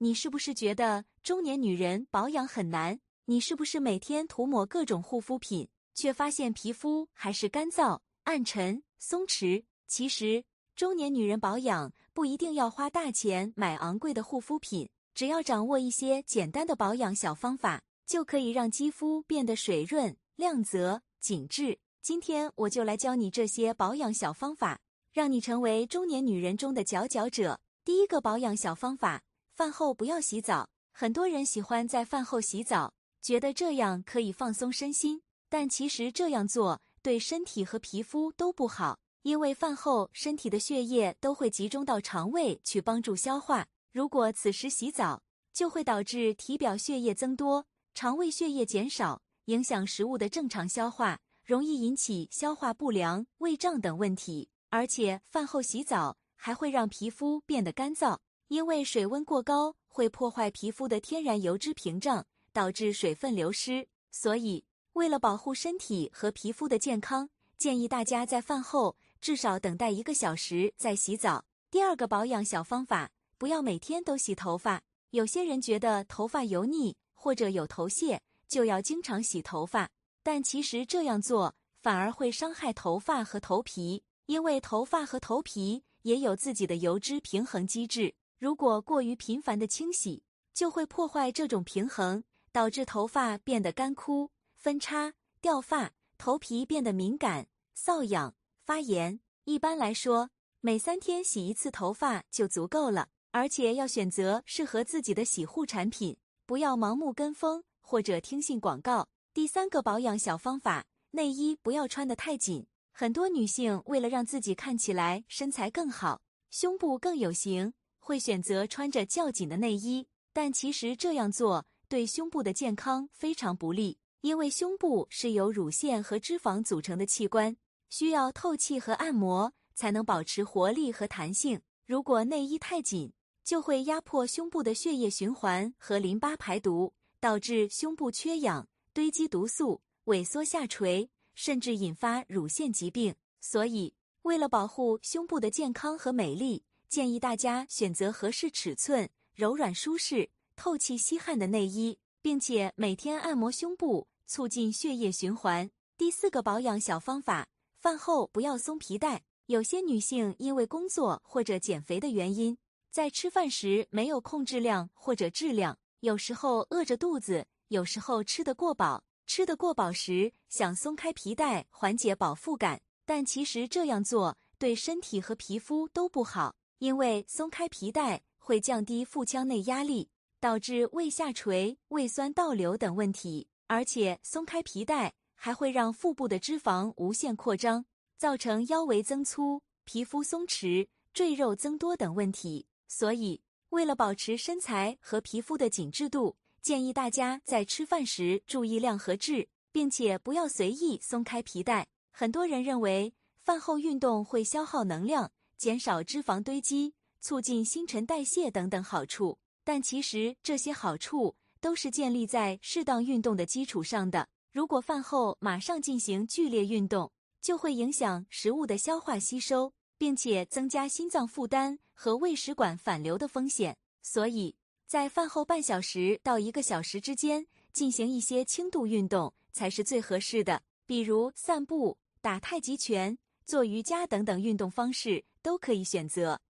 你是不是觉得中年女人保养很难？你是不是每天涂抹各种护肤品，却发现皮肤还是干燥、暗沉、松弛？其实，中年女人保养不一定要花大钱买昂贵的护肤品，只要掌握一些简单的保养小方法，就可以让肌肤变得水润、亮泽、紧致。今天我就来教你这些保养小方法，让你成为中年女人中的佼佼者。第一个保养小方法。饭后不要洗澡，很多人喜欢在饭后洗澡，觉得这样可以放松身心。但其实这样做对身体和皮肤都不好，因为饭后身体的血液都会集中到肠胃去帮助消化。如果此时洗澡，就会导致体表血液增多，肠胃血液减少，影响食物的正常消化，容易引起消化不良、胃胀等问题。而且饭后洗澡还会让皮肤变得干燥。因为水温过高会破坏皮肤的天然油脂屏障，导致水分流失。所以，为了保护身体和皮肤的健康，建议大家在饭后至少等待一个小时再洗澡。第二个保养小方法，不要每天都洗头发。有些人觉得头发油腻或者有头屑就要经常洗头发，但其实这样做反而会伤害头发和头皮，因为头发和头皮也有自己的油脂平衡机制。如果过于频繁的清洗，就会破坏这种平衡，导致头发变得干枯、分叉、掉发，头皮变得敏感、瘙痒、发炎。一般来说，每三天洗一次头发就足够了，而且要选择适合自己的洗护产品，不要盲目跟风或者听信广告。第三个保养小方法：内衣不要穿得太紧。很多女性为了让自己看起来身材更好，胸部更有型。会选择穿着较紧的内衣，但其实这样做对胸部的健康非常不利，因为胸部是由乳腺和脂肪组成的器官，需要透气和按摩才能保持活力和弹性。如果内衣太紧，就会压迫胸部的血液循环和淋巴排毒，导致胸部缺氧、堆积毒素、萎缩下垂，甚至引发乳腺疾病。所以，为了保护胸部的健康和美丽。建议大家选择合适尺寸、柔软舒适、透气吸汗的内衣，并且每天按摩胸部，促进血液循环。第四个保养小方法：饭后不要松皮带。有些女性因为工作或者减肥的原因，在吃饭时没有控制量或者质量，有时候饿着肚子，有时候吃得过饱。吃得过饱时想松开皮带缓解饱腹感，但其实这样做对身体和皮肤都不好。因为松开皮带会降低腹腔内压力，导致胃下垂、胃酸倒流等问题，而且松开皮带还会让腹部的脂肪无限扩张，造成腰围增粗、皮肤松弛、赘肉增多等问题。所以，为了保持身材和皮肤的紧致度，建议大家在吃饭时注意量和质，并且不要随意松开皮带。很多人认为饭后运动会消耗能量。减少脂肪堆积，促进新陈代谢等等好处，但其实这些好处都是建立在适当运动的基础上的。如果饭后马上进行剧烈运动，就会影响食物的消化吸收，并且增加心脏负担和胃食管反流的风险。所以在饭后半小时到一个小时之间进行一些轻度运动才是最合适的，比如散步、打太极拳。做瑜伽等等运动方式都可以选择。